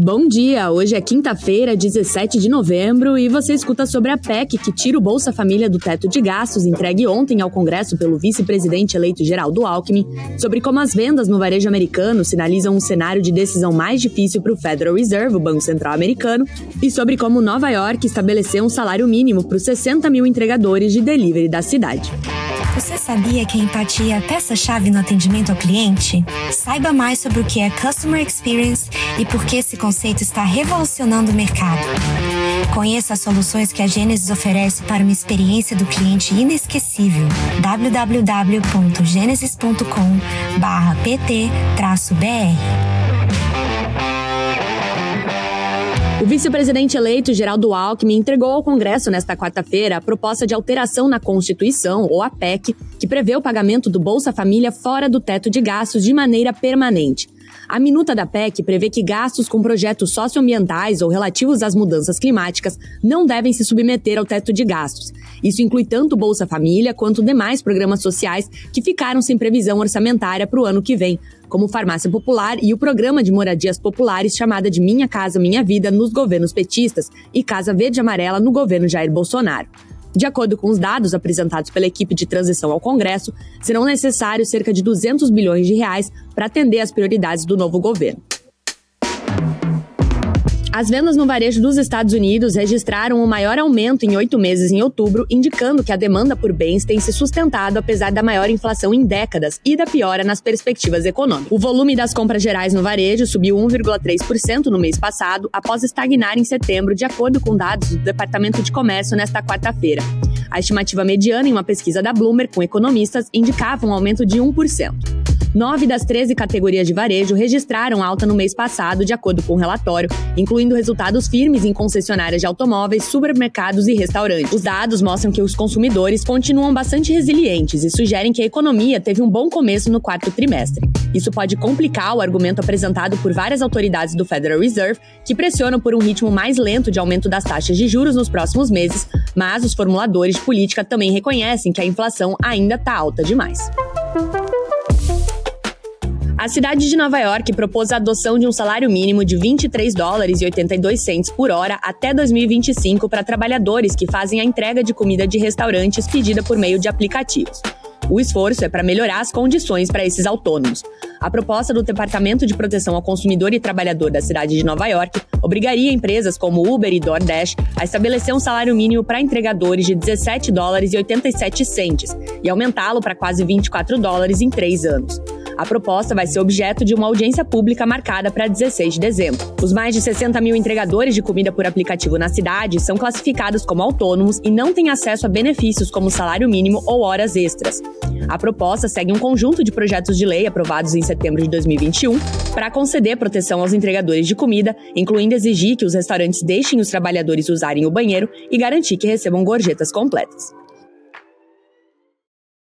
Bom dia! Hoje é quinta-feira, 17 de novembro, e você escuta sobre a PEC que tira o Bolsa Família do teto de gastos, entregue ontem ao Congresso pelo vice-presidente eleito Geraldo Alckmin, sobre como as vendas no varejo americano sinalizam um cenário de decisão mais difícil para o Federal Reserve, o Banco Central Americano, e sobre como Nova York estabeleceu um salário mínimo para os 60 mil entregadores de delivery da cidade. Você sabia que a empatia é peça-chave no atendimento ao cliente? Saiba mais sobre o que é Customer Experience e por que esse conceito está revolucionando o mercado. Conheça as soluções que a Gênesis oferece para uma experiência do cliente inesquecível. www.genesis.com/pt-br vice-presidente eleito Geraldo Alckmin entregou ao Congresso nesta quarta-feira a proposta de alteração na Constituição, ou a PEC, que prevê o pagamento do Bolsa Família fora do teto de gastos de maneira permanente. A minuta da PEC prevê que gastos com projetos socioambientais ou relativos às mudanças climáticas não devem se submeter ao teto de gastos. Isso inclui tanto Bolsa Família quanto demais programas sociais que ficaram sem previsão orçamentária para o ano que vem, como Farmácia Popular e o Programa de Moradias Populares chamada de Minha Casa Minha Vida nos governos petistas e Casa Verde Amarela no governo Jair Bolsonaro. De acordo com os dados apresentados pela equipe de transição ao Congresso, serão necessários cerca de 200 bilhões de reais para atender às prioridades do novo governo. As vendas no varejo dos Estados Unidos registraram o maior aumento em oito meses em outubro, indicando que a demanda por bens tem se sustentado apesar da maior inflação em décadas e da piora nas perspectivas econômicas. O volume das compras gerais no varejo subiu 1,3% no mês passado, após estagnar em setembro, de acordo com dados do Departamento de Comércio nesta quarta-feira. A estimativa mediana em uma pesquisa da Bloomberg com economistas indicava um aumento de 1%. Nove das 13 categorias de varejo registraram alta no mês passado, de acordo com o relatório, incluindo resultados firmes em concessionárias de automóveis, supermercados e restaurantes. Os dados mostram que os consumidores continuam bastante resilientes e sugerem que a economia teve um bom começo no quarto trimestre. Isso pode complicar o argumento apresentado por várias autoridades do Federal Reserve, que pressionam por um ritmo mais lento de aumento das taxas de juros nos próximos meses, mas os formuladores de política também reconhecem que a inflação ainda está alta demais. A cidade de Nova York propôs a adoção de um salário mínimo de 23 dólares e 82 centes por hora até 2025 para trabalhadores que fazem a entrega de comida de restaurantes pedida por meio de aplicativos. O esforço é para melhorar as condições para esses autônomos. A proposta do Departamento de Proteção ao Consumidor e Trabalhador da cidade de Nova York obrigaria empresas como Uber e DoorDash a estabelecer um salário mínimo para entregadores de 17 dólares e 87 centes e aumentá-lo para quase 24 dólares em três anos. A proposta vai ser objeto de uma audiência pública marcada para 16 de dezembro. Os mais de 60 mil entregadores de comida por aplicativo na cidade são classificados como autônomos e não têm acesso a benefícios como salário mínimo ou horas extras. A proposta segue um conjunto de projetos de lei aprovados em setembro de 2021 para conceder proteção aos entregadores de comida, incluindo exigir que os restaurantes deixem os trabalhadores usarem o banheiro e garantir que recebam gorjetas completas.